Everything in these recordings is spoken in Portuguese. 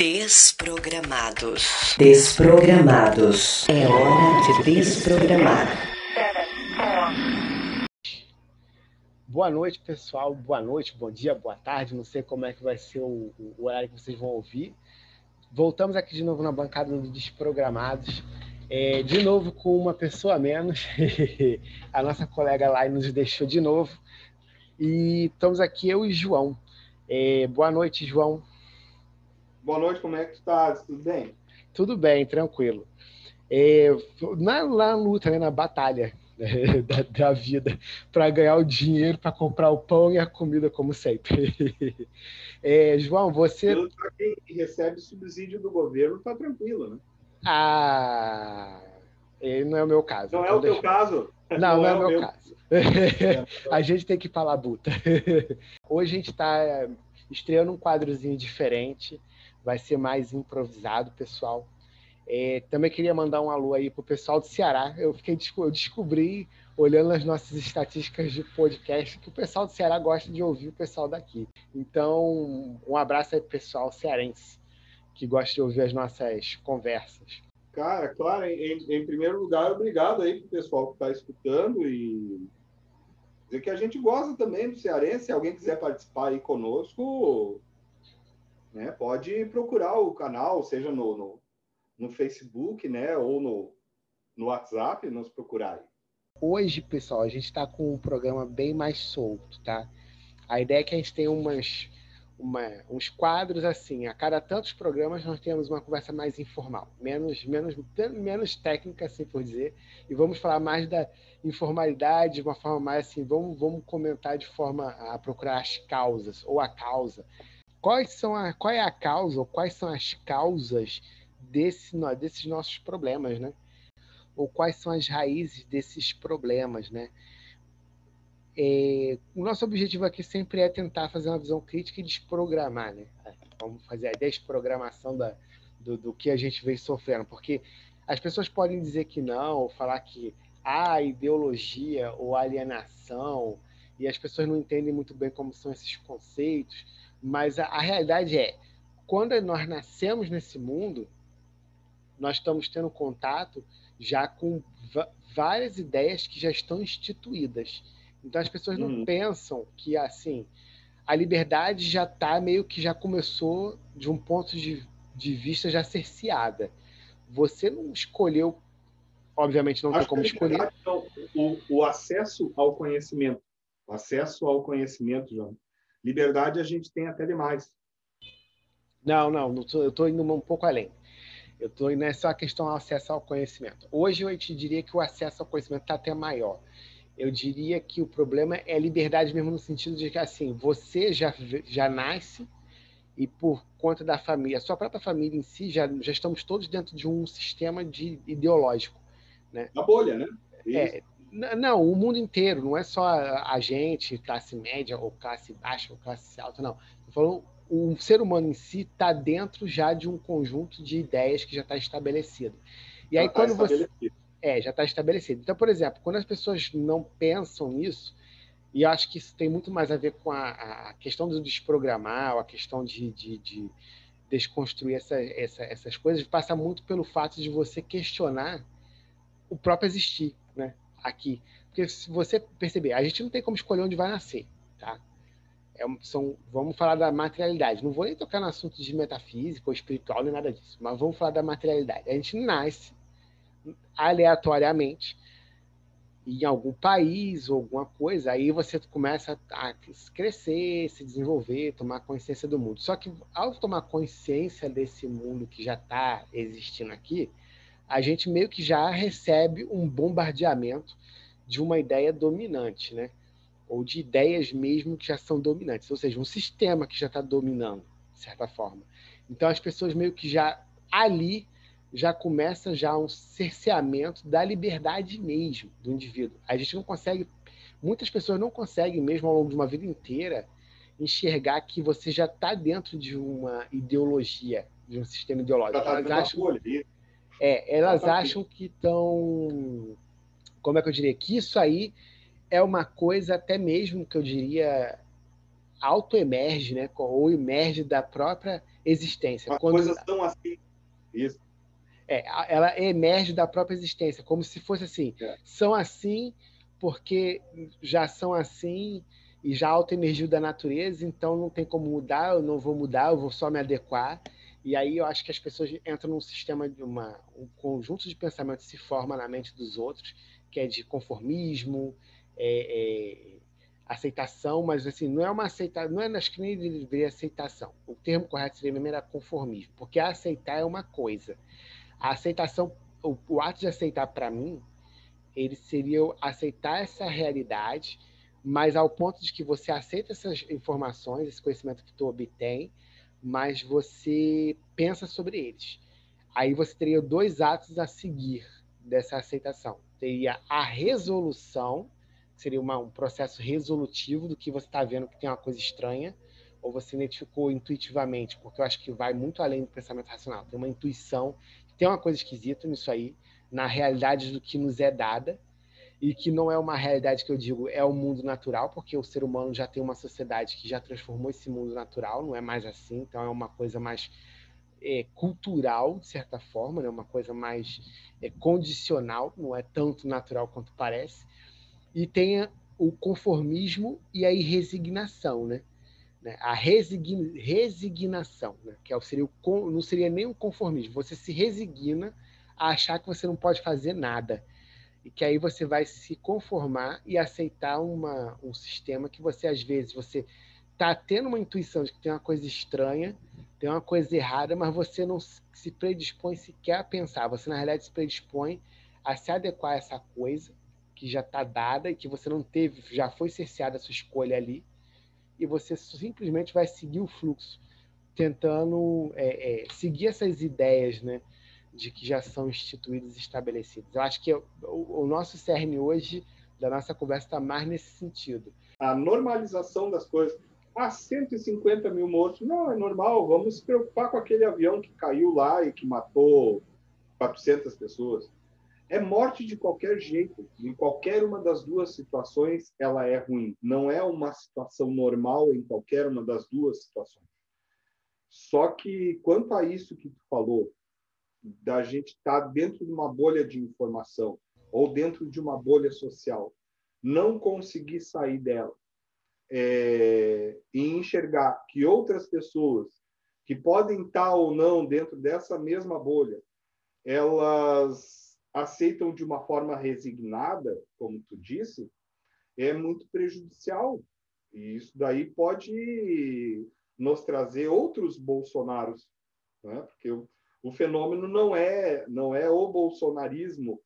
Desprogramados. Desprogramados. É hora de desprogramar. Boa noite, pessoal. Boa noite, bom dia, boa tarde. Não sei como é que vai ser o, o horário que vocês vão ouvir. Voltamos aqui de novo na bancada do Desprogramados. É, de novo com uma pessoa a menos. a nossa colega lá nos deixou de novo. E estamos aqui, eu e João. É, boa noite, João. Boa noite, como é que tu tá? Tudo bem? Tudo bem, tranquilo. É, na, na luta, né, na batalha né, da, da, vida, para ganhar o dinheiro, para comprar o pão e a comida, como sempre. É, João, você. Para quem recebe subsídio do governo, tá tranquilo, né? Ah, ele não é o meu caso. Não é então é o deixa... teu caso? Não, não, não é, é, o meu, meu... caso. a gente tem que falar buta. Hoje a gente está estreando um quadrozinho diferente, vai ser mais improvisado, pessoal. É, também queria mandar um alô aí pro pessoal do Ceará. Eu fiquei eu descobri, olhando as nossas estatísticas de podcast, que o pessoal do Ceará gosta de ouvir o pessoal daqui. Então, um abraço aí pro pessoal cearense que gosta de ouvir as nossas conversas. Cara, claro, em, em primeiro lugar, obrigado aí pro pessoal que está escutando e dizer que a gente gosta também do cearense. Se alguém quiser participar aí conosco, né, pode procurar o canal, seja no, no, no Facebook, né, ou no, no WhatsApp, nos procurar aí. Hoje, pessoal, a gente está com um programa bem mais solto, tá? A ideia é que a gente tenha umas uma, uns quadros assim. A cada tantos programas nós temos uma conversa mais informal, menos, menos, menos técnica, assim por dizer, e vamos falar mais da informalidade, de uma forma mais assim, vamos, vamos comentar de forma a procurar as causas, ou a causa. Quais são a, qual é a causa, ou quais são as causas desse, desses nossos problemas, né? Ou quais são as raízes desses problemas, né? É, o nosso objetivo aqui sempre é tentar fazer uma visão crítica e desprogramar, né? Vamos fazer a desprogramação da, do, do que a gente vem sofrendo, porque as pessoas podem dizer que não, ou falar que há ideologia ou alienação, e as pessoas não entendem muito bem como são esses conceitos, mas a, a realidade é, quando nós nascemos nesse mundo, nós estamos tendo contato já com várias ideias que já estão instituídas. Então as pessoas não uhum. pensam que assim a liberdade já está meio que já começou de um ponto de, de vista já cerceada. Você não escolheu, obviamente não Acho tem como escolher. Então, o, o acesso ao conhecimento, o acesso ao conhecimento, João. Liberdade a gente tem até demais. Não, não, não tô, eu estou indo um pouco além. Eu estou nessa questão do acesso ao conhecimento. Hoje eu te diria que o acesso ao conhecimento está até maior eu diria que o problema é a liberdade mesmo no sentido de que assim você já já nasce e por conta da família, a sua própria família em si já já estamos todos dentro de um sistema de ideológico, né? A bolha, né? É, não, o mundo inteiro, não é só a gente, classe média ou classe baixa ou classe alta, não. Estou falando o ser humano em si está dentro já de um conjunto de ideias que já está estabelecido. E aí, tá quando você. É, já está estabelecido. Então, por exemplo, quando as pessoas não pensam nisso, e eu acho que isso tem muito mais a ver com a, a questão do desprogramar, ou a questão de, de, de desconstruir essa, essa, essas coisas, passa muito pelo fato de você questionar o próprio existir? Aqui. Porque se você perceber, a gente não tem como escolher onde vai nascer, tá? É, são, vamos falar da materialidade. Não vou nem tocar no assunto de metafísica ou espiritual, nem nada disso, mas vamos falar da materialidade. A gente nasce aleatoriamente em algum país ou alguma coisa, aí você começa a crescer, se desenvolver, tomar consciência do mundo. Só que ao tomar consciência desse mundo que já está existindo aqui, a gente meio que já recebe um bombardeamento de uma ideia dominante, né? Ou de ideias mesmo que já são dominantes, ou seja, um sistema que já está dominando, de certa forma. Então as pessoas meio que já ali já começa já um cerceamento da liberdade mesmo do indivíduo. A gente não consegue, muitas pessoas não conseguem mesmo ao longo de uma vida inteira enxergar que você já está dentro de uma ideologia, de um sistema ideológico. Tá elas acham, é, elas tá acham que estão, como é que eu diria, que isso aí é uma coisa até mesmo que eu diria auto-emerge, né? ou emerge da própria existência. As Quando coisas estão assim. Isso. é, ela emerge da própria existência, como se fosse assim, É. são assim porque já são assim e já auto-emergiu da natureza, então não tem como mudar, eu não vou mudar, eu vou só me adequar. E aí eu acho que as pessoas entram num sistema de uma, um conjunto de pensamentos se forma na mente dos outros, que é de conformismo, é, é, aceitação, mas assim, não é uma aceitação, não é, acho que nem deveria aceitação. O termo correto seria mesmo era conformismo, porque aceitar é uma coisa. A aceitação, o, o ato de aceitar para mim, ele seria aceitar essa realidade, mas ao ponto de que você aceita essas informações, esse conhecimento que tu obtém, mas você pensa sobre eles. Aí você teria dois atos a seguir dessa aceitação. Teria a resolução, que seria uma- um processo resolutivo do que você está vendo que tem uma coisa estranha, ou você identificou intuitivamente, porque eu acho que vai muito além do pensamento racional. Tem uma intuição, tem uma coisa esquisita nisso aí, na realidade do que nos é dada, e que não é uma realidade que eu digo é o mundo natural, porque o ser humano já tem uma sociedade que já transformou esse mundo natural, não é mais assim, então é uma coisa mais é, cultural, de certa forma, né? uma coisa mais é, condicional, não é tanto natural quanto parece, e tem o conformismo e a resignação, né? Né? A resign- resignação, né? que é seria o não seria nem o conformismo, você se resigna a achar que você não pode fazer nada, e que aí você vai se conformar e aceitar uma, um sistema que você, às vezes, você está tendo uma intuição de que tem uma coisa estranha, tem uma coisa errada, mas você não se predispõe sequer a pensar. Você, na realidade, se predispõe a se adequar a essa coisa que já está dada e que você não teve, já foi cerceada a sua escolha ali, e você simplesmente vai seguir o fluxo, tentando é, é, seguir essas ideias, né? De que já são instituídos e estabelecidos. Eu acho que o, o nosso cerne hoje da nossa conversa está mais nesse sentido. A normalização das coisas. Ah, 150 mil mortos. Não, é normal. Vamos se preocupar com aquele avião que caiu lá e que matou 400 pessoas. É morte de qualquer jeito. Em qualquer uma das duas situações, ela é ruim. Não é uma situação normal em qualquer uma das duas situações. Só que, quanto a isso que tu falou, da gente estar tá dentro de uma bolha de informação ou dentro de uma bolha social, não conseguir sair dela é, e enxergar que outras pessoas que podem estar ou não dentro dessa mesma bolha, elas aceitam de uma forma resignada, como tu disse, é muito prejudicial. E isso daí pode nos trazer outros Bolsonaros, né? porque o, o fenômeno não é não é o bolsonarismo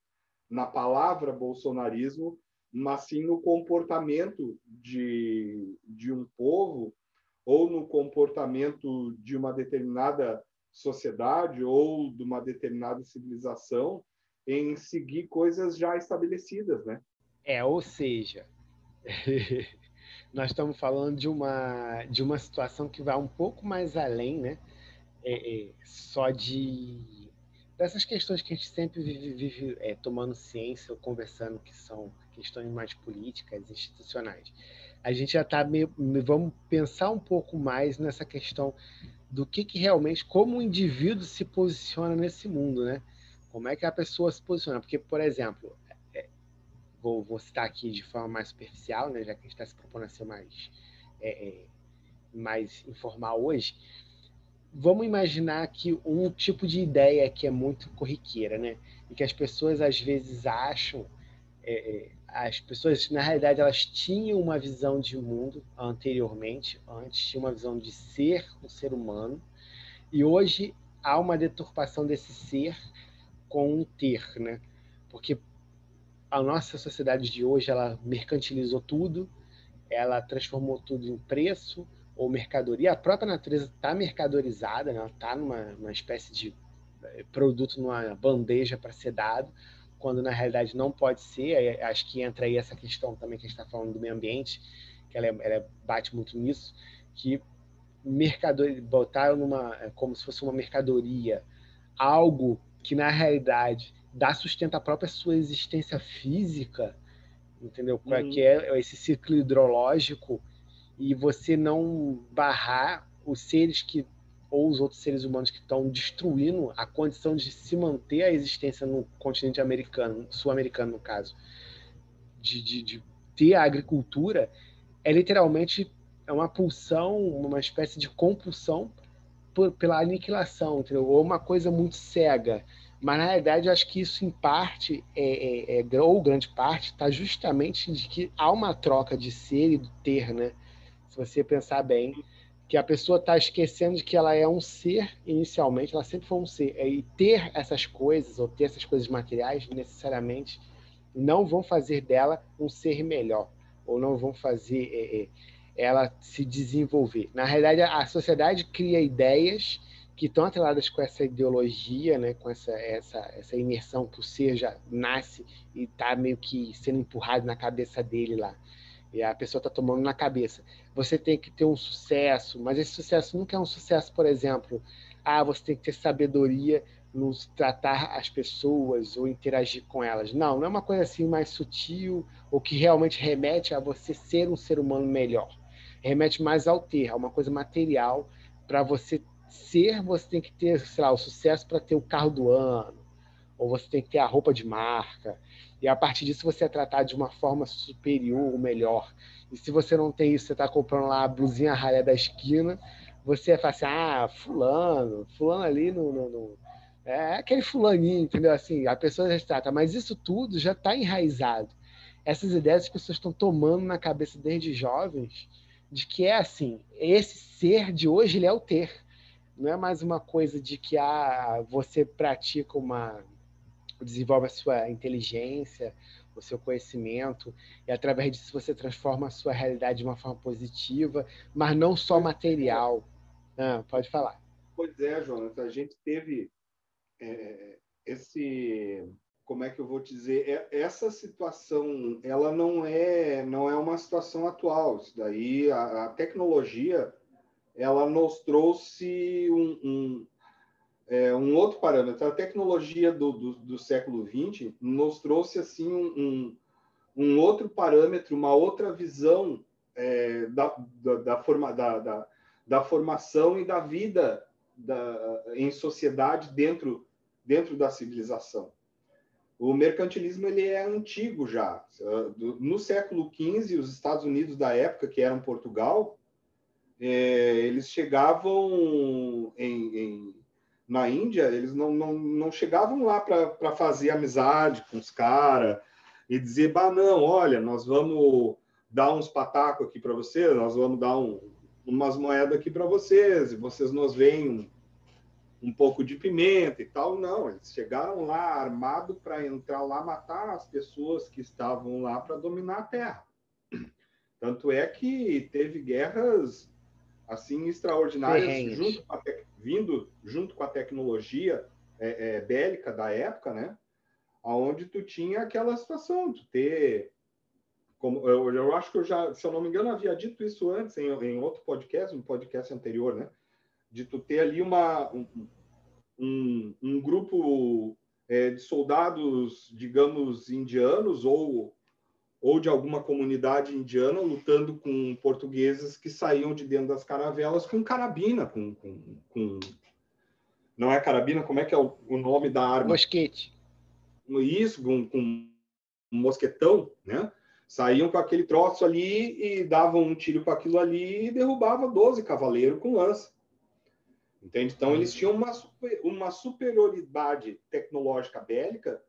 na palavra bolsonarismo, mas sim no comportamento de, de um povo ou no comportamento de uma determinada sociedade ou de uma determinada civilização em seguir coisas já estabelecidas, né? É, ou seja, nós estamos falando de uma de uma situação que vai um pouco mais além, né? É, é, só de dessas questões que a gente sempre vive, vive é, tomando ciência ou conversando que são questões mais políticas, institucionais. A gente já está meio, vamos pensar um pouco mais nessa questão do que, que realmente, como o indivíduo se posiciona nesse mundo, né? Como é que a pessoa se posiciona? Porque, por exemplo, é, vou, vou, citar aqui de forma mais superficial, né? Já que a gente está se propondo a ser mais, é, mais informal hoje, vamos imaginar que um tipo de ideia que é muito corriqueira, né? E que as pessoas às vezes acham, é, as pessoas na realidade elas tinham uma visão de mundo anteriormente, antes tinham uma visão de ser um ser humano, e hoje há uma deturpação desse ser com um ter, né? Porque a nossa sociedade de hoje ela mercantilizou tudo, ela transformou tudo em preço, ou mercadoria, a própria natureza está mercadorizada, né? ela está numa, espécie de produto numa bandeja para ser dado, quando na realidade não pode ser. Acho que entra aí essa questão também que a gente está falando do meio ambiente, que ela, é, ela, bate muito nisso, que mercador, botaram numa, como se fosse uma mercadoria, algo que na realidade dá sustento à própria sua existência física, entendeu? Uhum. Que é esse ciclo hidrológico e você não barrar os seres que ou os outros seres humanos que estão destruindo a condição de se manter a existência no continente americano, sul-americano no caso, de, de, de ter a agricultura, é literalmente é uma pulsão, uma espécie de compulsão por, pela aniquilação, entendeu? ou uma coisa muito cega. Mas, na realidade, eu acho que isso, em parte, é, é, é ou grande parte, está justamente de que há uma troca de ser e do ter, né? Se você pensar bem, que a pessoa está esquecendo de que ela é um ser inicialmente, ela sempre foi um ser. E ter essas coisas, ou ter essas coisas materiais, necessariamente, não vão fazer dela um ser melhor, ou não vão fazer é, é, ela se desenvolver. Na realidade, a sociedade cria ideias que estão atreladas com essa ideologia, né, com essa, essa, essa imersão que o ser já nasce e está meio que sendo empurrado na cabeça dele lá. E a pessoa está tomando na cabeça. Você tem que ter um sucesso, mas esse sucesso nunca é um sucesso, por exemplo, ah, você tem que ter sabedoria no tratar as pessoas ou interagir com elas. Não, não é uma coisa assim mais sutil ou que realmente remete a você ser um ser humano melhor. Remete mais ao ter, a uma coisa material. Para você ser, você tem que ter, sei lá, o sucesso para ter o carro do ano, ou você tem que ter a roupa de marca. E a partir disso você é tratado de uma forma superior ou melhor. E se você não tem isso, você está comprando lá a blusinha ralha da esquina, você fala assim, ah, fulano, fulano ali no, no, no é aquele fulaninho, entendeu? Assim, a pessoa já trata, mas isso tudo já está enraizado. Essas ideias as pessoas estão tomando na cabeça desde jovens, de que é assim, esse ser de hoje ele é o ter. Não é mais uma coisa de que ah, você pratica uma desenvolve a sua inteligência, o seu conhecimento, e através disso você transforma a sua realidade de uma forma positiva, mas não só material. Ah, pode falar. Pois é, Jonas, a gente teve é, esse como é que eu vou dizer é, essa situação ela não é não é uma situação atual isso daí a, a tecnologia ela nos trouxe um, um, é, um, outro parâmetro a tecnologia do, do, do século XX nos trouxe assim um, um, outro parâmetro uma outra visão é, da, da, da, forma, da, da, formação e da vida da, em sociedade dentro dentro da civilização. O mercantilismo ele é antigo já. No século XV, os Estados Unidos da época, que eram Portugal, é, eles chegavam em, em, na Índia, eles não, não, não chegavam lá para fazer amizade com os caras e dizer, bah, não, olha, nós vamos dar uns patacos aqui para vocês, nós vamos dar um, umas moedas aqui para vocês, e vocês nos veem um pouco de pimenta e tal. Não, eles chegaram lá armado para entrar lá matar as pessoas que estavam lá para dominar a terra. Tanto é que teve guerras assim extraordinárias junto vindo junto com a tecnologia é, é, bélica da época, né? Aonde tu tinha aquela situação, tu ter como eu, eu acho que eu já, se eu não me engano, havia dito isso antes em, em outro podcast, um podcast anterior, né? de tu ter ali uma, um, um grupo é, de soldados, digamos, indianos ou, ou de alguma comunidade indiana lutando com portugueses que saíam de dentro das caravelas com carabina, com, com, com... não é carabina, como é que é o, o nome da arma? Mosquete. Isso, com, com um mosquetão, né? Saíam com aquele troço ali e davam um tiro com aquilo ali e derrubava 12 cavaleiros com lança. Entende? Então, eles tinham uma, super, uma superioridade tecnológica bélica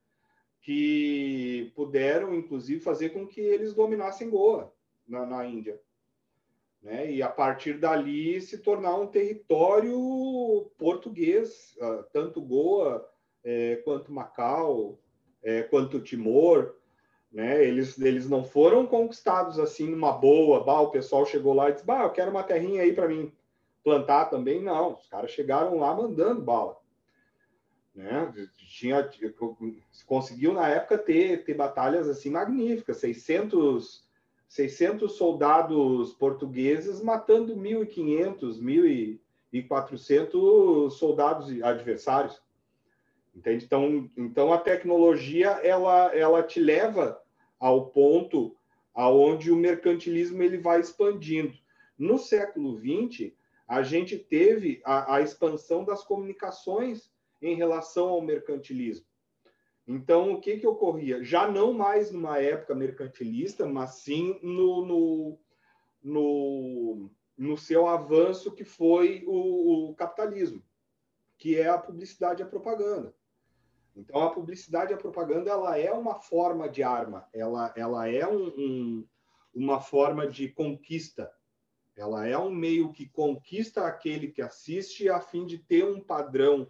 que puderam, inclusive, fazer com que eles dominassem Goa, na, na Índia. Né? E, a partir dali, se tornar um território português, uh, tanto Goa é, quanto Macau, é, quanto Timor. Né? Eles, eles não foram conquistados assim numa boa, bah, o pessoal chegou lá e disse, bah, eu quero uma terrinha aí para mim plantar também, não. Os caras chegaram lá mandando bala. Né? Tinha, conseguiu na época ter, ter batalhas assim magníficas, 600, 600 soldados portugueses matando 1.500, 1.400 soldados adversários. Entende? Então, então a tecnologia ela, ela te leva ao ponto aonde o mercantilismo ele vai expandindo. No século XX, a gente teve a, a expansão das comunicações em relação ao mercantilismo. Então, o que, que ocorria? Já não mais numa época mercantilista, mas sim no, no, no, no seu avanço que foi o, o, capitalismo, que é a publicidade e a propaganda. Então, a publicidade e a propaganda ela é uma forma de arma, ela, ela é um, um, uma forma de conquista, ela é um meio que conquista aquele que assiste a fim de ter um padrão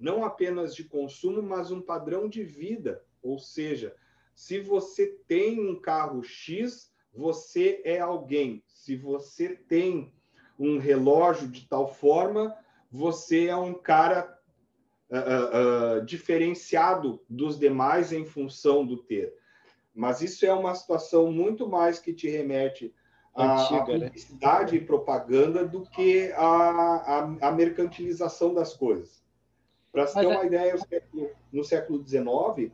não apenas de consumo, mas um padrão de vida. Ou seja, se você tem um carro X, você é alguém. Se você tem um relógio de tal forma, você é um cara uh, uh, diferenciado dos demais em função do ter. Mas isso é uma situação muito mais que te remete à né? publicidade né? e propaganda do que a mercantilização das coisas. Para se ter uma é... ideia, no século XIX,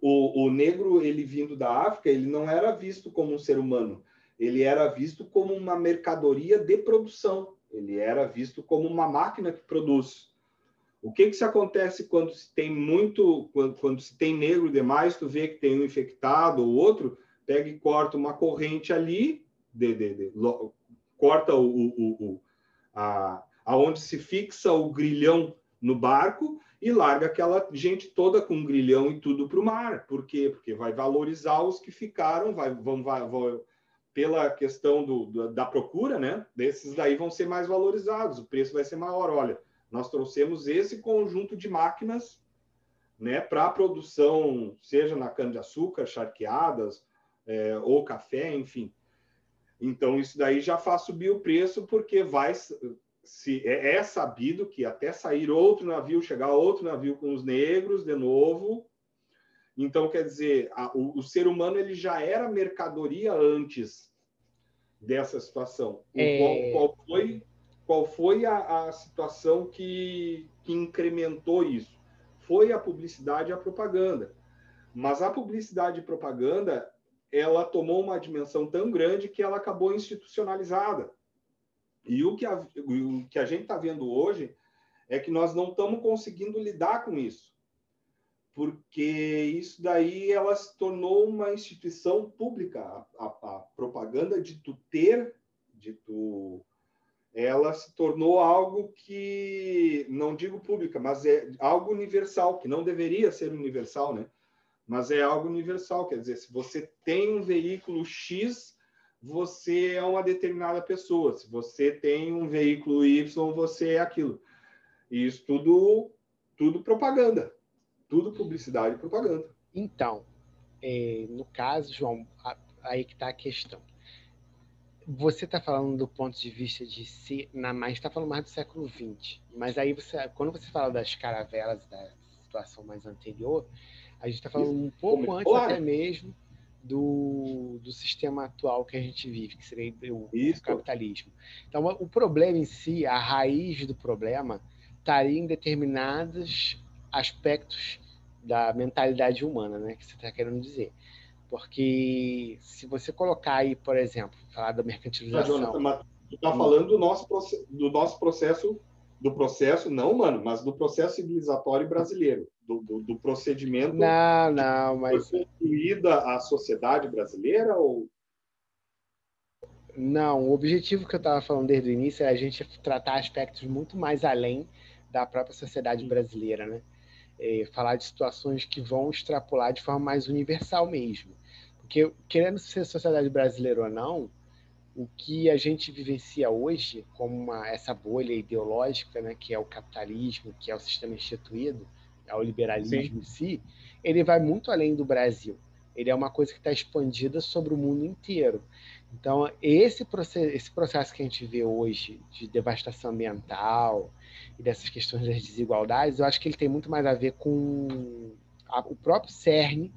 o, o negro, ele vindo da África, ele não era visto como um ser humano, ele era visto como uma mercadoria de produção, ele era visto como uma máquina que produz. O que que se acontece quando se tem muito, quando, quando se tem negro demais, tu vê que tem um infectado ou outro, pega e corta uma corrente ali, de, de, de, lo, corta o, o, o, a, aonde se fixa o grilhão no barco e larga aquela gente toda com grilhão e tudo para o mar. Por quê? Porque vai valorizar os que ficaram, vai, vão, vai, vão pela questão do, da procura, né? Desses daí vão ser mais valorizados, o preço vai ser maior. Olha, nós trouxemos esse conjunto de máquinas né, para produção, seja na cana-de-açúcar, charqueadas, é, ou café, enfim. Então, isso daí já faz subir o preço, porque vai se é, é, sabido que até sair outro navio, chegar outro navio com os negros de novo. Então, quer dizer, a, o, o, ser humano ele já era mercadoria antes dessa situação. É... Qual, qual, foi, qual foi a, a situação que, que incrementou isso? Foi a publicidade e a propaganda. Mas a publicidade e propaganda ela tomou uma dimensão tão grande que ela acabou institucionalizada. E o que a, o que a gente está vendo hoje é que nós não estamos conseguindo lidar com isso, porque isso daí ela se tornou uma instituição pública. A, a, a propaganda de tu ter, de tu, ela se tornou algo que não digo pública, mas é algo universal, que não deveria ser universal, né? Mas é algo universal, quer dizer, se você tem um veículo X você é uma determinada pessoa. Se você tem um veículo Y, você é aquilo. E isso tudo, tudo propaganda. Tudo publicidade e propaganda. Então, é, no caso, João, aí que está a questão. Você está falando do ponto de vista de si, na mais está falando mais do século XX. Mas aí você, quando você fala das caravelas da situação mais anterior, a gente está falando um pouco antes até mesmo do, do sistema atual que a gente vive, que seria o, o capitalismo. Então, o problema em si, a raiz do problema, estaria em determinados aspectos da mentalidade humana, né, que você está querendo dizer. Porque se você colocar aí, por exemplo, falar da mercantilização... Não, Jonathan, tu está falando do nosso, do nosso processo, do processo, não humano, mas do processo civilizatório brasileiro do, do, do procedimento não, não, mas... foi construída a sociedade brasileira ou não, o objetivo que eu estava falando desde o início é a gente tratar aspectos muito mais além da própria sociedade brasileira, né? É, falar de situações que vão extrapolar de forma mais universal mesmo. Porque, querendo ser sociedade brasileira ou não, o que a gente vivencia hoje, como uma, essa bolha ideológica, né, que é o capitalismo, que é o sistema instituído, ao liberalismo Sim. em si, ele vai muito além do Brasil. Ele é uma coisa que está expandida sobre o mundo inteiro. Então, esse processo, esse processo que a gente vê hoje de devastação ambiental e dessas questões das desigualdades, eu acho que ele tem muito mais a ver com a, o próprio cerne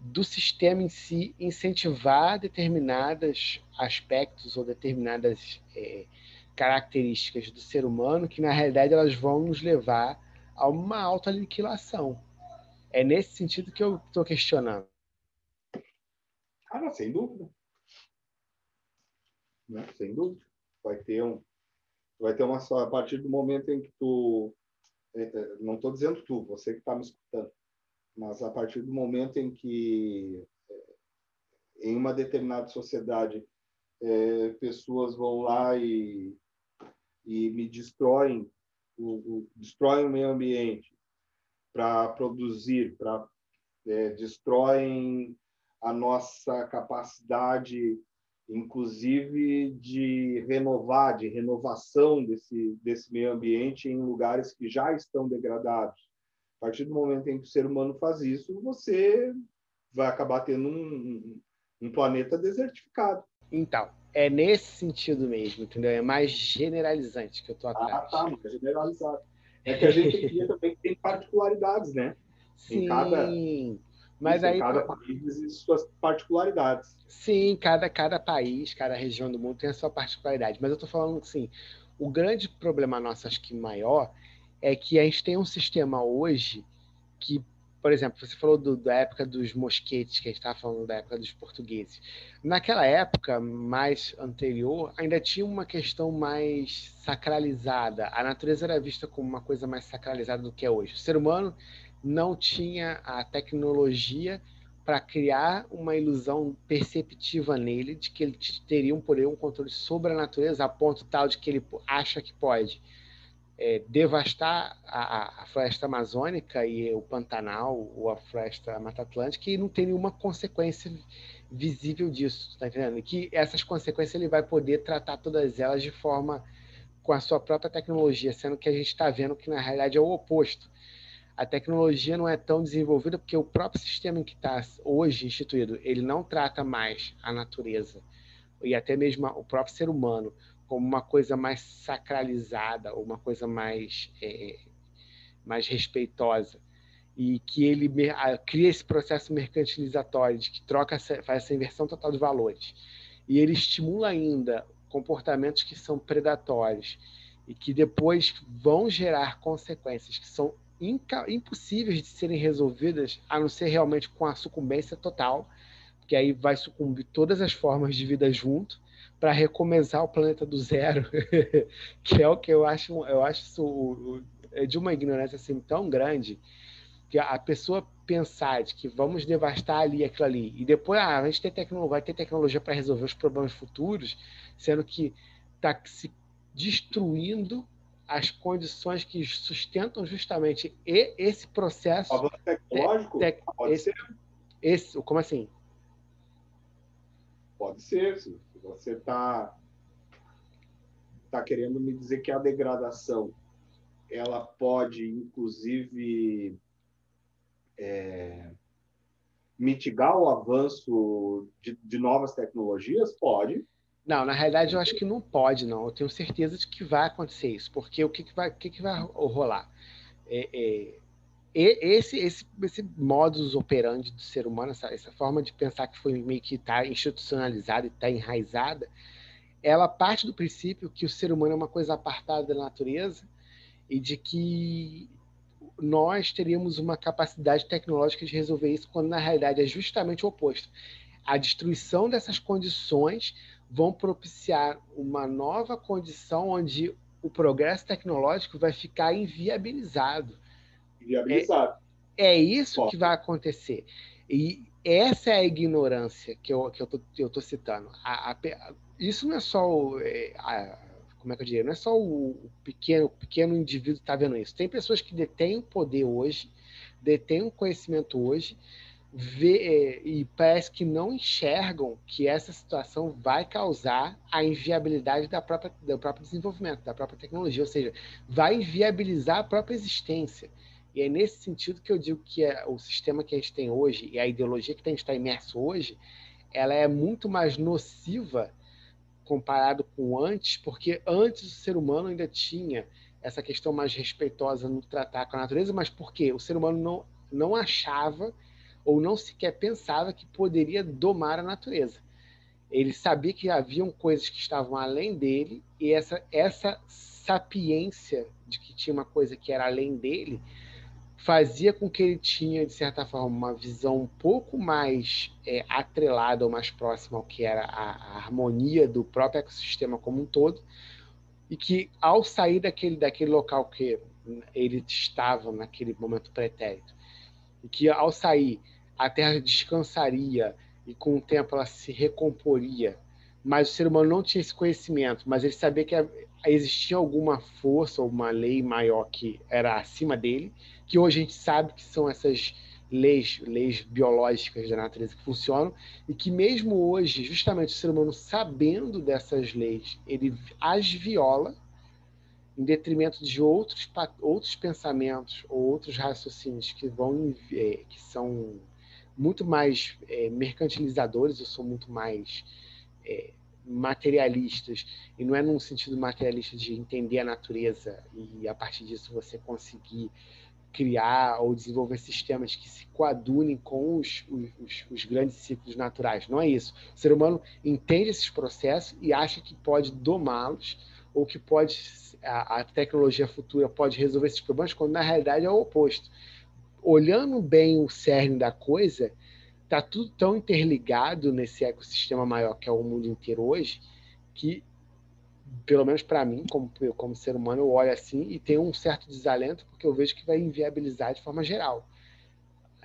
do sistema em si incentivar determinados aspectos ou determinadas é, características do ser humano que, na realidade, elas vão nos levar a uma autoaniquilação. É nesse sentido que eu estou questionando. Ah, sem dúvida. Né? Sem dúvida. Vai ter um, vai ter uma só a partir do momento em que tu é, é, não estou dizendo tu, você que está me escutando, mas a partir do momento em que é, em uma determinada sociedade é, pessoas vão lá e, e me destroem o, o destroem o meio ambiente para produzir, para é, destroem a nossa capacidade, inclusive de renovar, de renovação desse desse meio ambiente em lugares que já estão degradados. A partir do momento em que o ser humano faz isso, você vai acabar tendo um, um planeta desertificado. Então, é nesse sentido mesmo, entendeu? É mais generalizante que eu tô atrás. Ah, tá, mas é generalizado. É que a gente aqui também tem particularidades, né? Sim, cada, mas em aí cada país existem suas particularidades. sim, cada cada país, cada região do mundo tem a sua particularidade. Mas eu tô falando assim, o grande problema nosso, acho que maior, é que a gente tem um sistema hoje que, por exemplo, você falou do- da época dos mosquetes, que a gente estava falando da época dos portugueses. Naquela época mais anterior, ainda tinha uma questão mais sacralizada. A natureza era vista como uma coisa mais sacralizada do que é hoje. O ser humano não tinha a tecnologia para criar uma ilusão perceptiva nele de que ele teria um poder, um controle sobre a natureza a ponto tal de que ele acha que pode é, devastar a, a, floresta amazônica e o Pantanal ou a floresta Mata Atlântica e não tem nenhuma consequência visível disso, tá entendendo? Que essas consequências ele vai poder tratar todas elas de forma com a sua própria tecnologia, sendo que a gente está vendo que na realidade é o oposto. A tecnologia não é tão desenvolvida porque o próprio sistema em que está hoje instituído, ele não trata mais a natureza e até mesmo o próprio ser humano como uma coisa mais sacralizada, uma coisa mais, é, mais respeitosa. E que ele cria esse processo mercantilizatório, de que troca, faz essa inversão total de valores. E ele estimula ainda comportamentos que são predatórios e que depois vão gerar consequências que são impossíveis de serem resolvidas, a não ser realmente com a sucumbência total, porque aí vai sucumbir todas as formas de vida junto, para recomeçar o planeta do zero, que é o que eu acho, eu acho isso é de uma ignorância assim tão grande que a pessoa pensar de que vamos devastar ali aquilo ali e depois ah, a gente tem tecnologia, vai ter tecnologia para resolver os problemas futuros, sendo que está se destruindo as condições que sustentam justamente esse processo avanço tecnológico te, te, pode esse, ser. Esse, como assim? Pode ser, sim. Você está tá querendo me dizer que a degradação ela pode, inclusive, é, mitigar o avanço de, de, novas tecnologias? Pode. Não, na realidade eu acho que não pode, não. Eu tenho certeza de que vai acontecer isso, porque o que, que, vai, o que, que vai rolar? É, é, esse, esse, esse modus operandi do ser humano, essa, essa forma de pensar que foi meio que está institucionalizada e está enraizada, ela parte do princípio que o ser humano é uma coisa apartada da natureza e de que nós teríamos uma capacidade tecnológica de resolver isso, quando na realidade é justamente o oposto. A destruição dessas condições vão propiciar uma nova condição onde o progresso tecnológico vai ficar inviabilizado viabilizar. É, é isso que vai acontecer. E essa é a ignorância que eu, que eu, tô, eu tô citando. A, a, isso não é só o, é, a, como é que eu diria? Não é só o pequeno, pequeno indivíduo que está vendo isso. Tem pessoas que detêm o poder hoje, detêm o conhecimento hoje, vê, é, e parece que não enxergam que essa situação vai causar a inviabilidade da própria, do próprio desenvolvimento, da própria tecnologia, ou seja, vai inviabilizar a própria existência. E é nesse sentido que eu digo que é, o sistema que a gente tem hoje e a ideologia que a gente está imerso hoje, ela é muito mais nociva comparado com antes, porque antes o ser humano ainda tinha essa questão mais respeitosa no tratar com a natureza, mas porque o ser humano não, não achava ou não sequer pensava que poderia domar a natureza. Ele sabia que haviam coisas que estavam além dele e essa, essa sapiência de que tinha uma coisa que era além dele fazia com que ele tinha, de certa forma, uma visão um pouco mais é, atrelada ou mais próxima ao que era a, a, harmonia do próprio ecossistema como um todo, e que ao sair daquele, daquele local que ele estava naquele momento pretérito, e que ao sair a Terra descansaria e com o tempo ela se recomporia, mas o ser humano não tinha esse conhecimento, mas ele sabia que existia alguma força ou uma lei maior que era acima dele, que hoje a gente sabe que são essas leis, leis biológicas da natureza que funcionam e que mesmo hoje, justamente o ser humano sabendo dessas leis, ele as viola em detrimento de outros outros pensamentos ou outros raciocínios que vão é, que são muito mais é, mercantilizadores, ou são muito mais é, materialistas e não é num sentido materialista de entender a natureza e a partir disso você conseguir criar ou desenvolver sistemas que se coadunem com os, os, os, grandes ciclos naturais. Não é isso. O ser humano entende esses processos e acha que pode domá-los ou que pode a, a, tecnologia futura pode resolver esses problemas, quando na realidade é o oposto. Olhando bem o cerne da coisa, está tudo tão interligado nesse ecossistema maior que é o mundo inteiro hoje, que, pelo menos para mim, como, como ser humano, eu olho assim e tenho um certo desalento, porque eu vejo que vai inviabilizar de forma geral.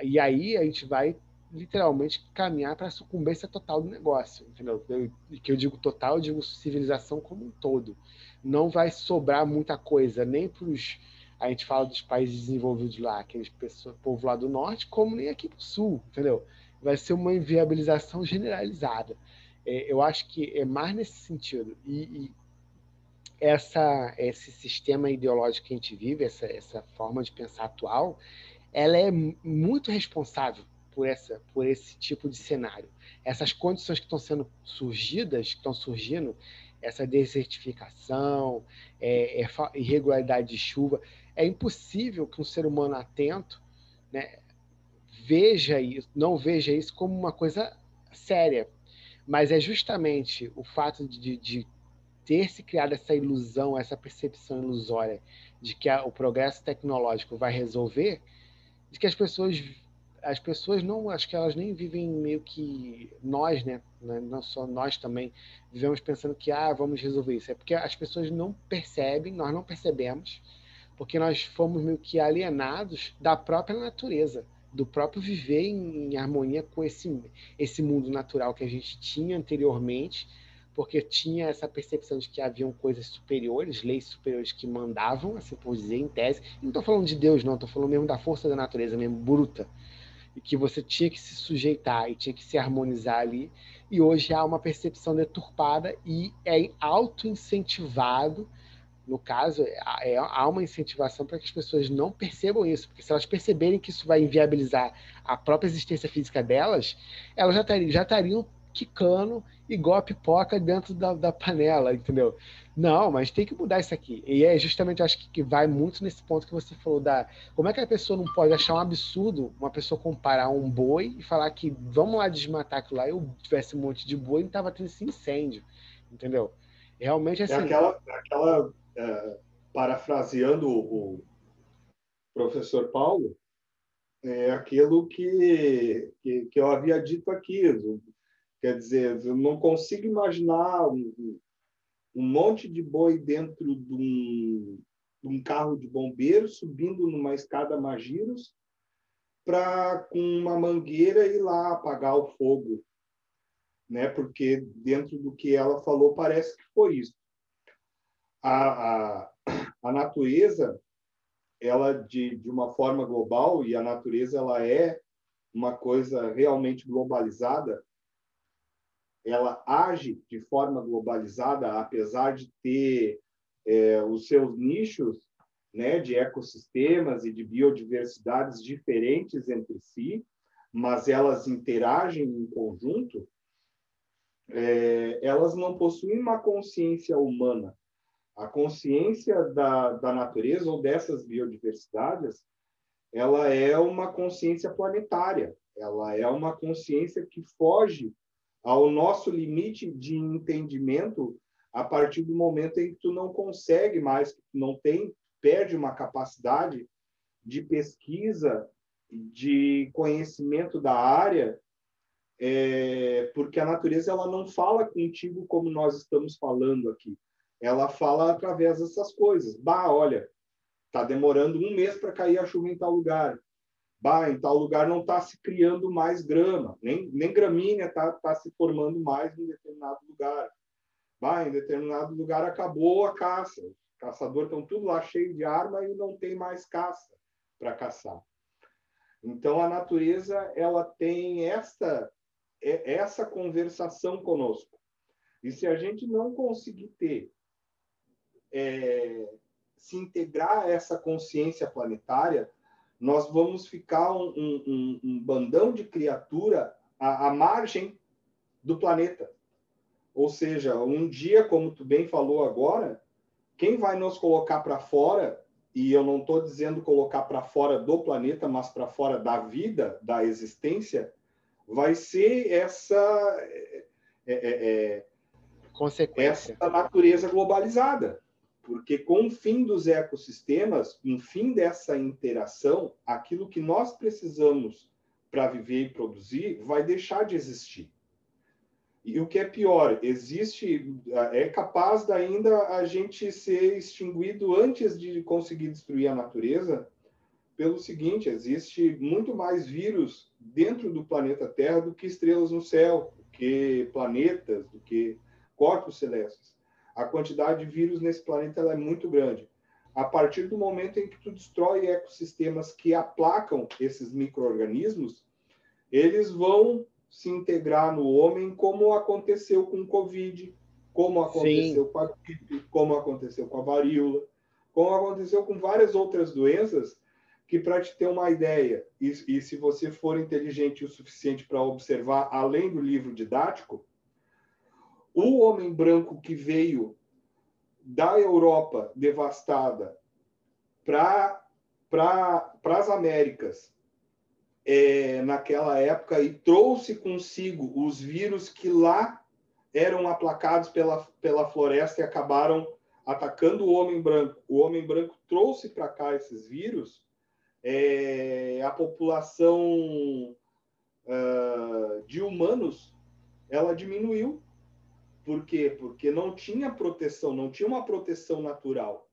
E aí a gente vai literalmente caminhar para a sucumbência total do negócio, entendeu? E que eu digo total, eu digo civilização como um todo. Não vai sobrar muita coisa, nem para os. A gente fala dos países desenvolvidos lá, aqueles pessoas, povo lá do norte, como nem aqui do sul, entendeu? Vai ser uma inviabilização generalizada. É, eu acho que é mais nesse sentido. E, e, essa, esse sistema ideológico que a gente vive, essa, essa forma de pensar atual, ela é muito responsável por, essa, por esse tipo de cenário. Essas condições que estão sendo surgidas, que estão surgindo, essa desertificação, é, é, irregularidade de chuva, é impossível que um ser humano atento né, veja isso, não veja isso como uma coisa séria, mas é justamente o fato de, de ter se criado essa ilusão, essa percepção ilusória de que a, o progresso tecnológico vai resolver, de que as pessoas as pessoas não acho que elas nem vivem meio que nós né? Não só nós também vivemos pensando que ah vamos resolver isso. É porque as pessoas não percebem nós não percebemos porque nós fomos meio que alienados da própria natureza do próprio viver em, harmonia com esse, esse mundo natural que a gente tinha anteriormente, porque tinha essa percepção de que haviam coisas superiores, leis superiores que mandavam, assim por dizer, em tese. E não estou falando de Deus, não, estou falando mesmo da força da natureza, mesmo bruta. E que você tinha que se sujeitar e tinha que se harmonizar ali. E hoje há uma percepção deturpada e é auto-incentivado no caso, é, há uma incentivação para que as pessoas não percebam isso, porque se elas perceberem que isso vai inviabilizar a própria existência física delas, elas já estariam, já estariam quicando igual a pipoca dentro da, da, panela, entendeu? Não, mas tem que mudar isso aqui. E é justamente, acho que, que vai muito nesse ponto que você falou da como é que a pessoa não pode achar um absurdo uma pessoa comparar um boi e falar que vamos lá desmatar aquilo lá, eu tivesse um monte de boi e não estava tendo esse incêndio, entendeu? Realmente é assim. É aquela, aquela é, parafraseando o professor Paulo, é aquilo que, que, que, eu havia dito aqui. Quer dizer, eu não consigo imaginar um, um monte de boi dentro de um, de um carro de bombeiro subindo numa escada Magiros para, com uma mangueira, ir lá apagar o fogo. Né? Porque dentro do que ela falou, parece que foi isso a, a, a natureza, ela de, de uma forma global, e a natureza ela é uma coisa realmente globalizada, ela age de forma globalizada, apesar de ter é, os seus nichos né, de ecossistemas e de biodiversidades diferentes entre si, mas elas interagem em conjunto, é, elas não possuem uma consciência humana. A consciência da, da natureza ou dessas biodiversidades, ela é uma consciência planetária, ela é uma consciência que foge ao nosso limite de entendimento a partir do momento em que tu não consegue mais, não tem, perde uma capacidade de pesquisa, de conhecimento da área, é, porque a natureza ela não fala contigo como nós estamos falando aqui. Ela fala através dessas coisas. Bah, olha, tá demorando um mês para cair a chuva em tal lugar. Bah, em tal lugar não está se criando mais grama, nem, nem gramínea está tá se formando mais em determinado lugar. Bah, em determinado lugar acabou a caça. Os caçadores estão tudo lá cheio de arma e não tem mais caça para caçar. Então a natureza ela tem esta é, essa conversação conosco. E se a gente não conseguir ter é, se integrar a essa consciência planetária, nós vamos ficar um, um, um bandão de criatura à, à, margem do planeta. Ou seja, um dia, como tu bem falou agora, quem vai nos colocar para fora, e eu não estou dizendo colocar para fora do planeta, mas para fora da vida, da existência, vai ser essa é, é, é, consequência essa natureza globalizada porque com o fim dos ecossistemas, o fim dessa interação, aquilo que nós precisamos para viver e produzir vai deixar de existir. E o que é pior, existe, é capaz de ainda a gente ser extinguido antes de conseguir destruir a natureza, pelo seguinte, existe muito mais vírus dentro do planeta Terra do que estrelas no céu, do que planetas, do que corpos celestes a quantidade de vírus nesse planeta é muito grande. A partir do momento em que tu destrói ecossistemas que aplacam esses micro-organismos, eles vão se integrar no homem como aconteceu com o Covid, como aconteceu Sim. com a gripe, como aconteceu com a varíola, como aconteceu com várias outras doenças que, para te ter uma ideia, e, e se você for inteligente o suficiente para observar além do livro didático, o homem branco que veio da Europa devastada para pra, as Américas é, naquela época e trouxe consigo os vírus que lá eram aplacados pela, pela floresta e acabaram atacando o homem branco. O homem branco trouxe para cá esses vírus, é, a população uh, de humanos ela diminuiu por quê? Porque não tinha proteção, não tinha uma proteção natural,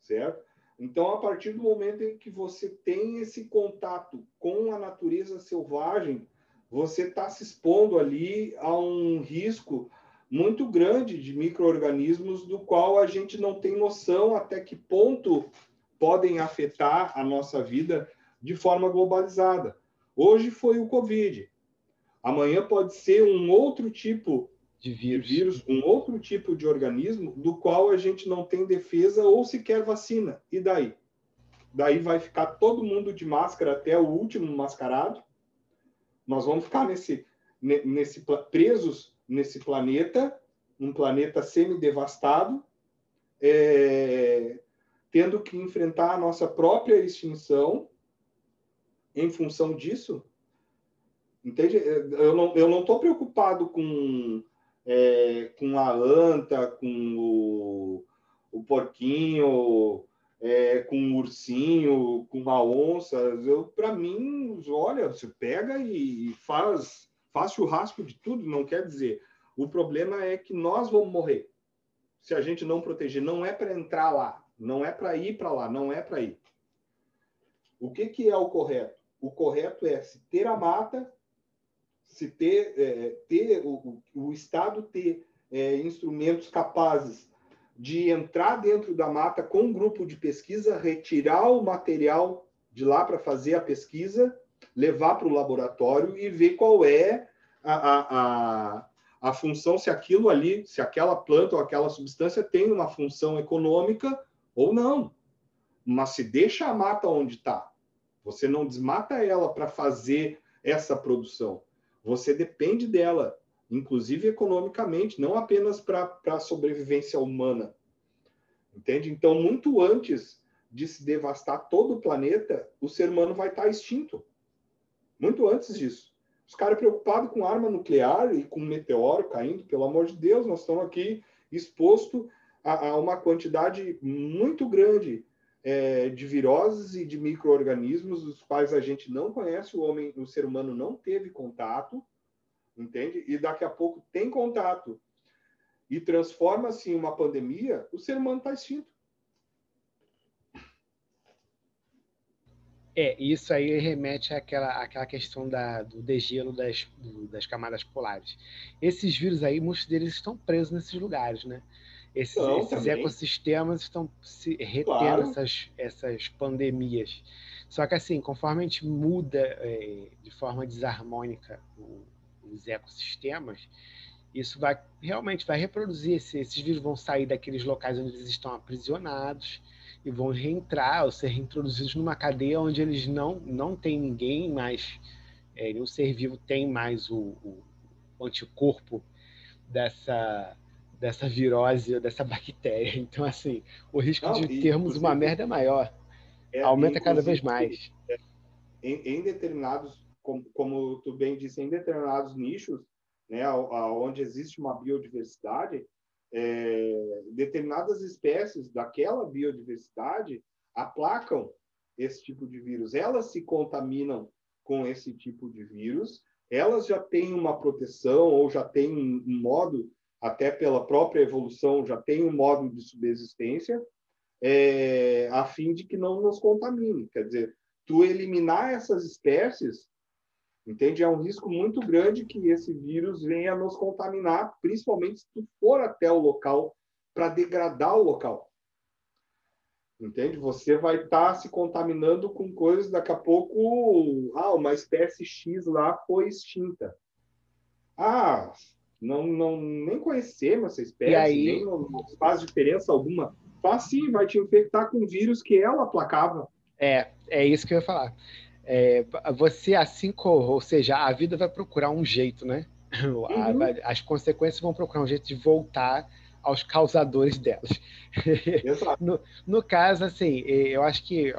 certo? Então, a partir do momento em que você tem esse contato com a natureza selvagem, você está se expondo ali a um risco muito grande de micro-organismos do qual a gente não tem noção até que ponto podem afetar a nossa vida de forma globalizada. Hoje foi o Covid. Amanhã pode ser um outro tipo de vírus. de vírus, um outro tipo de organismo do qual a gente não tem defesa ou sequer vacina. E daí? Daí vai ficar todo mundo de máscara até o último mascarado. Nós vamos ficar nesse, nesse presos nesse planeta, um planeta semi-devastado, é, tendo que enfrentar a nossa própria extinção em função disso. Entende? Eu não estou preocupado com é, com a anta, com o, o porquinho, é, com o ursinho, com a onça. Eu, para mim, olha, você pega e faz, faz churrasco de tudo. Não quer dizer. O problema é que nós vamos morrer se a gente não proteger. Não é para entrar lá, não é para ir para lá, não é para ir. O que, que é o correto? O correto é se ter a mata se ter, é, ter o, o Estado ter é, instrumentos capazes de entrar dentro da mata com um grupo de pesquisa, retirar o material de lá para fazer a pesquisa, levar para o laboratório e ver qual é a, a, a, a função, se aquilo ali, se aquela planta ou aquela substância tem uma função econômica ou não. Mas se deixa a mata onde está, você não desmata ela para fazer essa produção. Você depende dela, inclusive economicamente, não apenas para a sobrevivência humana. Entende? Então, muito antes de se devastar todo o planeta, o ser humano vai estar extinto. Muito antes disso. Os caras preocupados com arma nuclear e com meteoro caindo, pelo amor de Deus, nós estamos aqui exposto a, a uma quantidade muito grande é, de viroses e de micro-organismos dos quais a gente não conhece, o homem, o ser humano não teve contato, entende? E daqui a pouco tem contato. e transforma-se em uma pandemia, o ser humano está extinto. É, isso aí remete àquela, àquela questão da, do degelo das, do, das camadas polares. Esses vírus aí, muitos deles estão presos nesses lugares, né? Esses, então, esses ecossistemas estão se retendo claro. essas, essas pandemias. Só que assim, conforme a gente muda é, de forma desarmônica o, os ecossistemas, isso vai realmente vai reproduzir. Esses, esses vírus vão sair daqueles locais onde eles estão aprisionados e vão reentrar ou ser reintroduzidos numa cadeia onde eles não, não tem ninguém mais, é, nenhum ser vivo tem mais o, o anticorpo dessa, dessa virose, dessa bactéria. Então, assim, o risco não, de termos uma merda é maior. É, aumenta cada vez mais. Em, em determinados, como, como tu bem disse, em determinados nichos, né, onde existe uma biodiversidade, é, determinadas espécies daquela biodiversidade aplacam esse tipo de vírus. Elas se contaminam com esse tipo de vírus, elas já têm uma proteção ou já têm um, um modo, até pela própria evolução, já têm um modo de subsistência, é, a fim de que não nos contamine. Quer dizer, tu eliminar essas espécies Entende? É um risco muito grande que esse vírus venha nos contaminar, principalmente se tu for até o local para degradar o local. Entende? Você vai estar tá se contaminando com coisas, daqui a pouco, ah, uma espécie X lá foi extinta. Ah, não, não nem conhecemos essa espécie, aí... nem não faz diferença alguma. Faz sim, vai te infectar com vírus que ela aplacava. É, é isso que eu ia falar é, você assim, ou seja, a vida vai procurar um jeito, né? Uhum. As consequências vão procurar um jeito de voltar aos causadores delas. no, no, caso, assim, eu acho que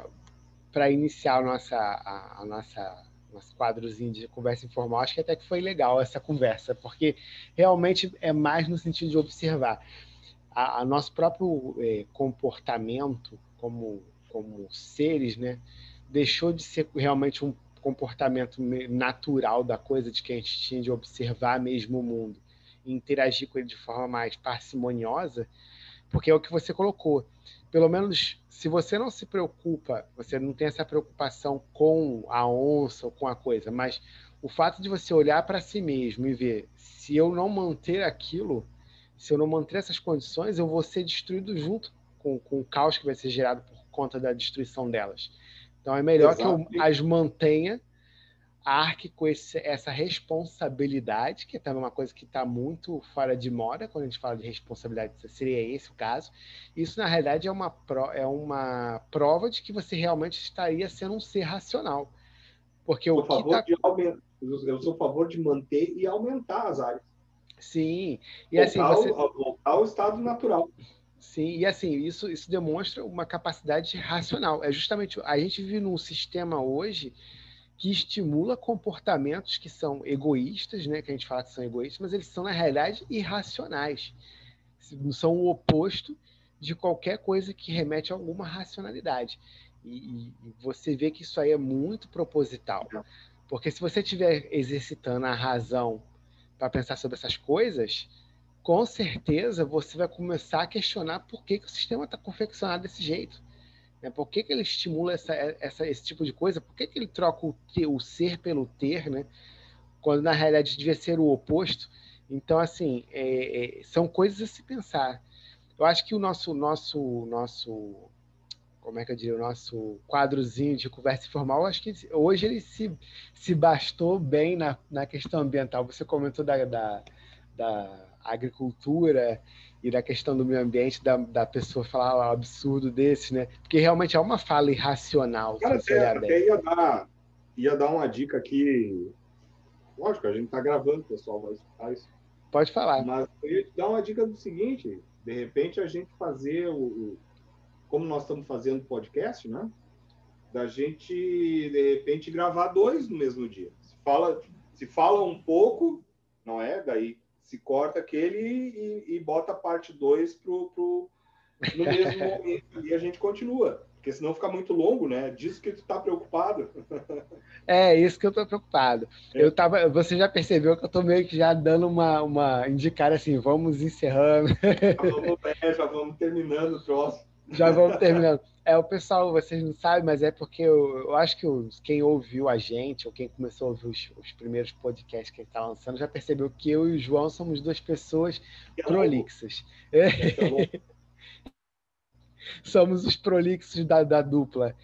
para iniciar a nossa, a, a, nossa nosso quadrozinho de conversa informal, acho que até que foi legal essa conversa, porque realmente é mais no sentido de observar a, a nosso próprio é, comportamento como, como seres, né? deixou de ser realmente um comportamento natural da coisa de que a gente tinha de observar mesmo o mundo e interagir com ele de forma mais parcimoniosa, porque é o que você colocou. Pelo menos, se você não se preocupa, você não tem essa preocupação com a onça ou com a coisa, mas o fato de você olhar para si mesmo e ver se eu não manter aquilo, se eu não manter essas condições, eu vou ser destruído junto com, com o caos que vai ser gerado por conta da destruição delas. Então é melhor Exato. que eu as mantenha, arque com esse, essa responsabilidade, que é também uma coisa que está muito fora de moda quando a gente fala de responsabilidade, seria esse o caso. Isso, na realidade, é uma, pro, é uma prova de que você realmente estaria sendo um ser racional. Porque eu, o que tá... aumentar, eu sou a favor de manter e aumentar as áreas. Sim. E voltar, assim, você... voltar ao estado natural. Sim, e assim, isso, isso demonstra uma capacidade racional. É justamente, a gente vive num sistema hoje que estimula comportamentos que são egoístas, né? Que a gente fala que são egoístas, mas eles são, na realidade, irracionais. São o oposto de qualquer coisa que remete a alguma racionalidade. E, e você vê que isso aí é muito proposital. Porque se você estiver exercitando a razão para pensar sobre essas coisas, com certeza você vai começar a questionar por que, que o sistema está confeccionado desse jeito. Né? Por que, que ele estimula essa, essa, esse tipo de coisa? Por que, que ele troca o, ter, o ser pelo ter, né? quando na realidade devia ser o oposto? Então, assim, é, é, são coisas a se pensar. Eu acho que o nosso, nosso, nosso, como é que eu diria, o nosso quadrozinho de conversa informal, acho que hoje ele se, se bastou bem na, na questão ambiental. Você comentou da, da, da agricultura e da questão do meio ambiente, da, da pessoa falar um absurdo desse, né? Porque realmente é uma fala irracional. Cara, até, até ia, dar, ia dar uma dica aqui. Lógico, a gente está gravando, pessoal vai escutar isso. Pode falar. Mas eu ia te dar uma dica do seguinte: de repente a gente fazer o. o como nós estamos fazendo podcast, né? Da gente, de repente, gravar dois no mesmo dia. Se fala, se fala um pouco, não é? Daí se corta aquele e, e bota a parte 2 pro, pro, no mesmo momento e a gente continua. Porque senão fica muito longo, né? Disso que tu está preocupado. É, isso que eu estou preocupado. É. Eu tava, você já percebeu que eu estou meio que já dando uma, uma indicar assim, vamos encerrando. Já vamos, é, já vamos terminando o troço. Já vamos terminando. É, o pessoal, vocês não sabem, mas é porque eu, eu acho que os, quem ouviu a gente, ou quem começou a ouvir os, os primeiros podcasts que a gente está lançando, já percebeu que eu e o João somos duas pessoas é prolixas. Somos os prolixos da, da dupla.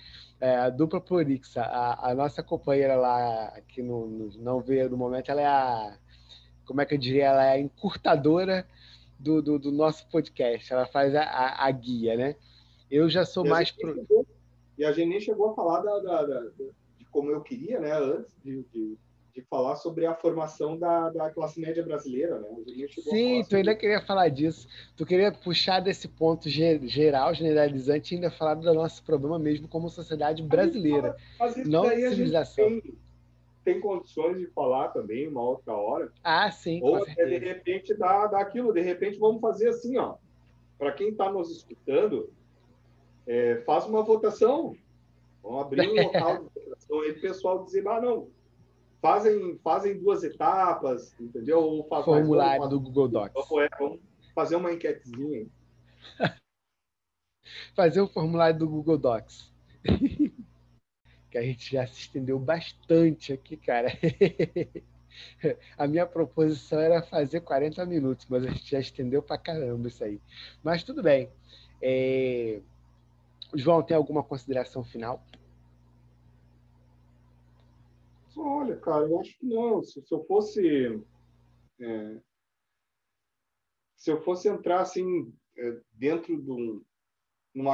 É, a dupla prolixa. A, a, nossa companheira lá, que no, no, não veio no momento, ela é a. Como é que eu diria? Ela é a encurtadora do, do, do nosso podcast. Ela faz a, a, a guia, né? Eu já sou e mais. Pro... Chegou, e a gente nem chegou a falar da, da, da, de como eu queria, né? Antes de, de, de falar sobre a formação da, da classe média brasileira, né? Sim, tu ainda queria falar disso. Tu queria puxar desse ponto geral, generalizante, e ainda falar do nosso problema mesmo como sociedade brasileira, mas isso não civilização. Tem, tem, condições de falar também uma outra hora. Ah, sim. Ou até de repente dá, dá aquilo, de repente vamos fazer assim, ó. Para quem está nos escutando, é, faz uma votação. Vamos abrir um local de votação aí o pessoal dizer, ah, não, fazem, fazem duas etapas, entendeu? Ou faz Formulário uma... do Google Docs. É, vamos fazer uma enquetezinha. fazer o formulário do Google Docs. que a gente já se estendeu bastante aqui, cara. a minha proposição era fazer 40 minutos, mas a gente já estendeu pra caramba isso aí. Mas tudo bem. É... João, tem alguma consideração final? Olha, cara, eu acho que não. Se, se eu fosse. É, se eu fosse entrar assim, é, dentro de um,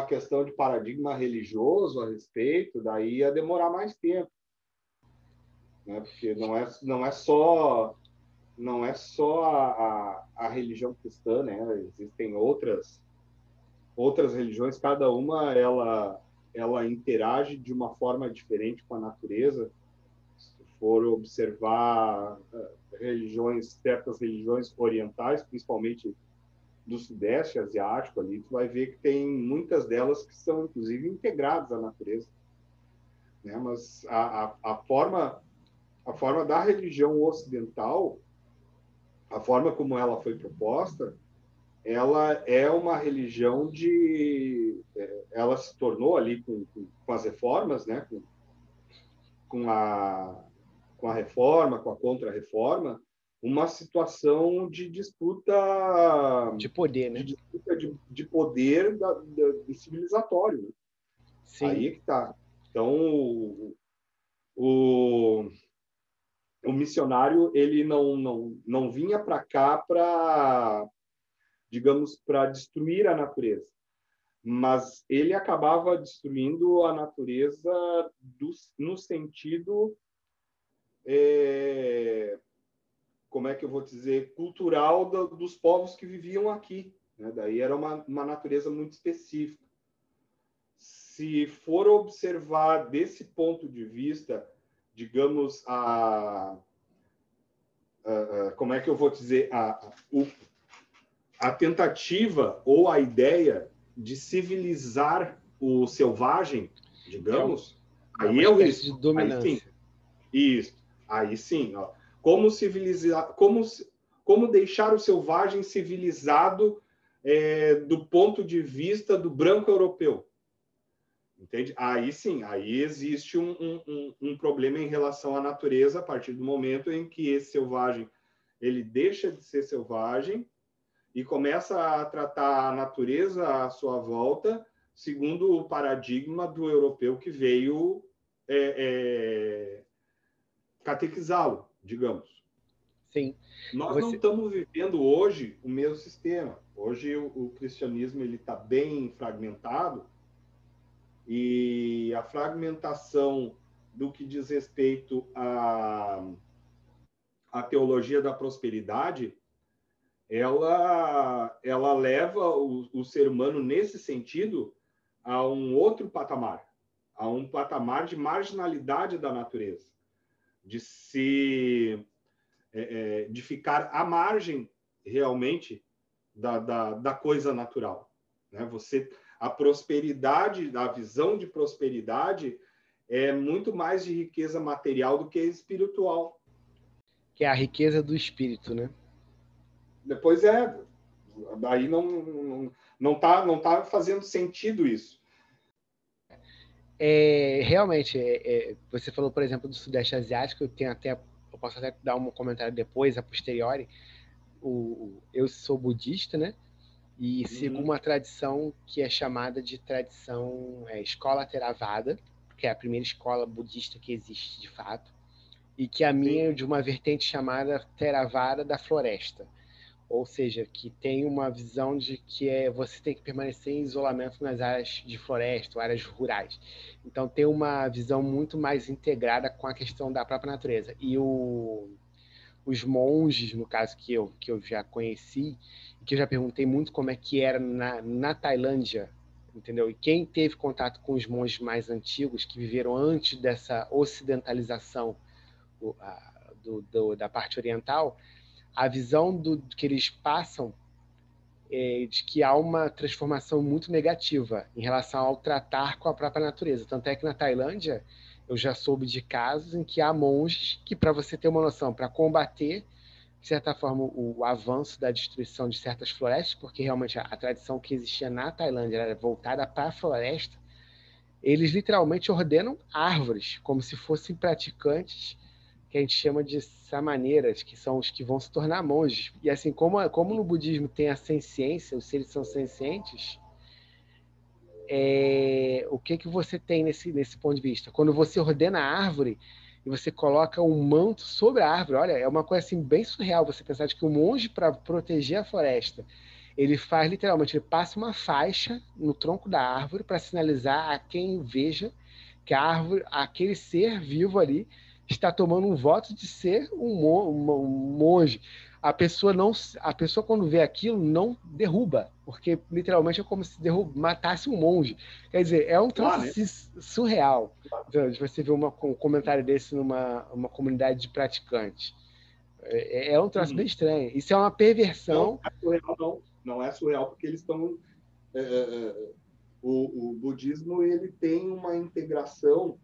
questão de paradigma religioso a respeito, daí ia demorar mais tempo. Né? Porque não é, não é só não é só a, a, a religião cristã, né? Existem outras outras religiões, cada uma ela ela interage de uma forma diferente com a natureza. Se for observar uh, religiões, certas religiões orientais, principalmente do sudeste asiático ali, tu vai ver que tem muitas delas que são inclusive integradas à natureza. Né? Mas a, a, a forma a forma da religião ocidental, a forma como ela foi proposta, ela é uma religião de. É, ela se tornou ali com, com as reformas, né? com, com, a, com a reforma, com a contra-reforma, uma situação de disputa. De poder, né? De disputa de, de poder da, da, civilizatório. Né? Sim. Aí que está. Então, o, o, o missionário ele não, não, não vinha para cá para digamos, para destruir a natureza. Mas ele acabava destruindo a natureza do, no sentido, é, como é que eu vou dizer, cultural do, dos povos que viviam aqui. Né? Daí era uma, uma natureza muito específica. Se for observar desse ponto de vista, digamos, a, como é que eu vou dizer, a, o, a tentativa ou a ideia de civilizar o selvagem, digamos, é aí é o risco. De dominância. Aí sim. Isso. Aí sim, ó. Como civilizar, como como deixar o selvagem civilizado é, do ponto de vista do branco europeu. Entende? Aí sim, aí existe um, um, um, problema em relação à natureza a partir do momento em que esse selvagem ele deixa de ser selvagem e começa a tratar a natureza à sua volta segundo o paradigma do europeu que veio é, é, catequizá-lo, digamos. Sim. Nós Você... não estamos vivendo hoje o mesmo sistema. Hoje o, o cristianismo ele está bem fragmentado e a fragmentação do que diz respeito à, à teologia da prosperidade ela, ela leva o, o ser humano, nesse sentido, a um outro patamar, a um patamar de marginalidade da natureza, de se é, é, de ficar à margem realmente da, da, da coisa natural. Né? Você, a prosperidade, a visão de prosperidade é muito mais de riqueza material do que espiritual. Que é a riqueza do espírito, né? Depois é, aí não não, não tá não tá fazendo sentido isso. É, realmente, é, é, você falou, por exemplo, do Sudeste Asiático, eu tenho até, eu posso até dar um comentário depois, a posteriori. O, eu sou budista, né? E sigo uhum. uma tradição que é chamada de tradição é, escola Theravada, que é a primeira escola budista que existe de fato, e que a minha é de uma vertente chamada Theravada da floresta ou seja, que tem uma visão de que é, você tem que permanecer em isolamento nas áreas de floresta, áreas rurais. Então tem uma visão muito mais integrada com a questão da própria natureza. E o, os monges, no caso que eu, que eu já conheci, que eu já perguntei muito como é que era na, na Tailândia, entendeu? E quem teve contato com os monges mais antigos, que viveram antes dessa ocidentalização do, do, da parte oriental, a visão do, que eles passam é de que há uma transformação muito negativa em relação ao tratar com a própria natureza. Tanto é que na Tailândia eu já soube de casos em que há monges que, para você ter uma noção, para combater, de certa forma, o, avanço da destruição de certas florestas, porque realmente a, a tradição que existia na Tailândia era voltada para a floresta, eles literalmente ordenam árvores, como se fossem praticantes que a gente chama de samaneiras, que são os que vão se tornar monges. E assim, como, como no budismo tem a senciência, os seres são sencientes, é, o que que você tem nesse, nesse ponto de vista? Quando você ordena a árvore e você coloca um manto sobre a árvore, olha, é uma coisa assim bem surreal você pensar de que o monge, para proteger a floresta, ele faz literalmente, ele passa uma faixa no tronco da árvore para sinalizar a quem veja que a árvore, aquele ser vivo ali, está tomando um voto de ser um, monge. A pessoa não, a pessoa quando vê aquilo não derruba, porque literalmente é como se derruba, matasse um monge. Quer dizer, é um troço né? surreal. De você ver uma, um comentário desse numa uma comunidade de praticantes. É, é um troço uhum. bem estranho. Isso é uma perversão. Não é surreal, não. Não é surreal porque eles estão. É, é, é, o, o budismo ele tem uma integração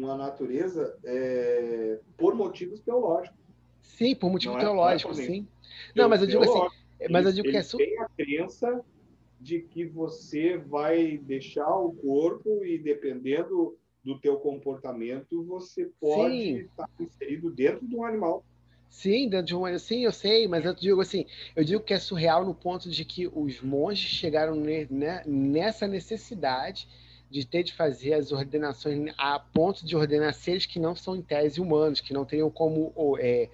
com a natureza é, por motivos teológicos. Sim, por motivo não é teológico, é sim. Não, mas eu digo assim, mas eu digo que é su... tem a crença de que você vai deixar o corpo e dependendo do teu comportamento, você pode sim. estar inserido dentro de um animal. Sim, dentro de um sim, eu sei, mas eu digo assim, eu digo que é surreal no ponto de que os monges chegaram né, nessa necessidade de ter de fazer as ordenações a ponto de ordenar seres que não são em tese humanos, que não teriam como é,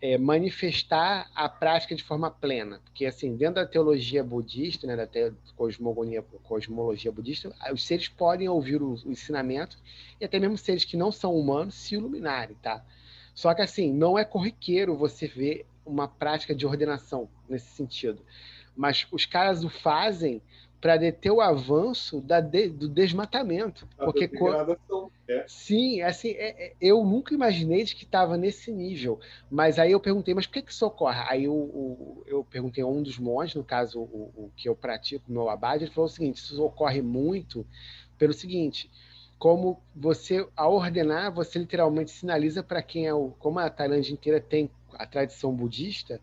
é, manifestar a prática de forma plena. Porque, assim, dentro da teologia budista, né, da cosmogonia, cosmologia budista, os seres podem ouvir o, o ensinamento e até mesmo seres que não são humanos se iluminarem, tá? Só que, assim, não é corriqueiro você ver uma prática de ordenação nesse sentido. Mas os caras o fazem para deter o avanço da de, do desmatamento. A porque é. sim, assim, é, é, eu nunca imaginei que estava nesse nível. Mas aí eu perguntei, mas por que, que isso ocorre? Aí eu, eu, eu perguntei a um dos monges, no caso o, o que eu pratico, no meu abade, ele falou o seguinte: isso ocorre muito pelo seguinte. Como você, ao ordenar, você literalmente sinaliza para quem é o. Como a Tailândia inteira tem a tradição budista,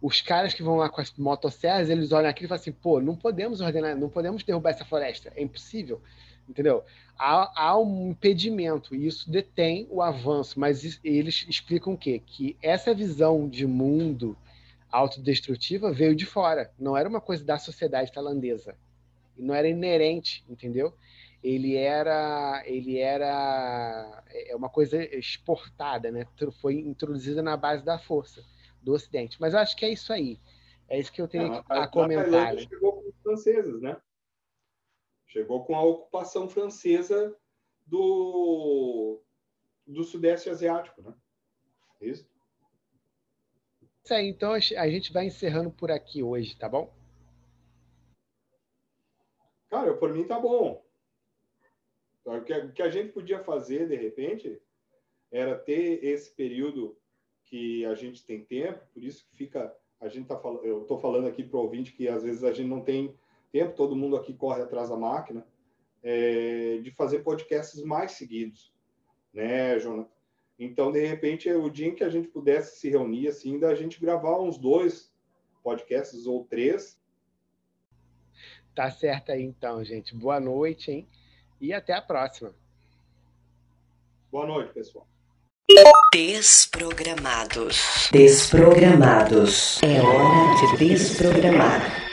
os caras que vão lá com as motosserras, eles olham aquilo e falam assim, pô, não podemos ordenar, não podemos derrubar essa floresta, é impossível, entendeu? Há, há um impedimento e isso detém o avanço, mas eles explicam o quê? Que essa visão de mundo autodestrutiva veio de fora, não era uma coisa da sociedade tailandesa, não era inerente, entendeu? Ele era, ele era é uma coisa exportada, né? Foi introduzida na base da força do Ocidente. Mas eu acho que é isso aí. É isso que eu tenho a, a comentar. Né? Chegou com os franceses, né? Chegou com a ocupação francesa do, do Sudeste Asiático, né? Isso. Isso aí, então a gente vai encerrando por aqui hoje, tá bom? Cara, por mim tá bom. O que a gente podia fazer, de repente, era ter esse período que a gente tem tempo, por isso que fica a gente tá falando, eu estou falando aqui para o ouvinte que às vezes a gente não tem tempo, todo mundo aqui corre atrás da máquina, é, de fazer podcasts mais seguidos, né, Jonathan? Então, de repente, o dia em que a gente pudesse se reunir, assim, da gente gravar uns dois podcasts ou três. Tá certo aí, então, gente. Boa noite, hein? E até a próxima. Boa noite, pessoal. Desprogramados. Desprogramados. É hora de desprogramar.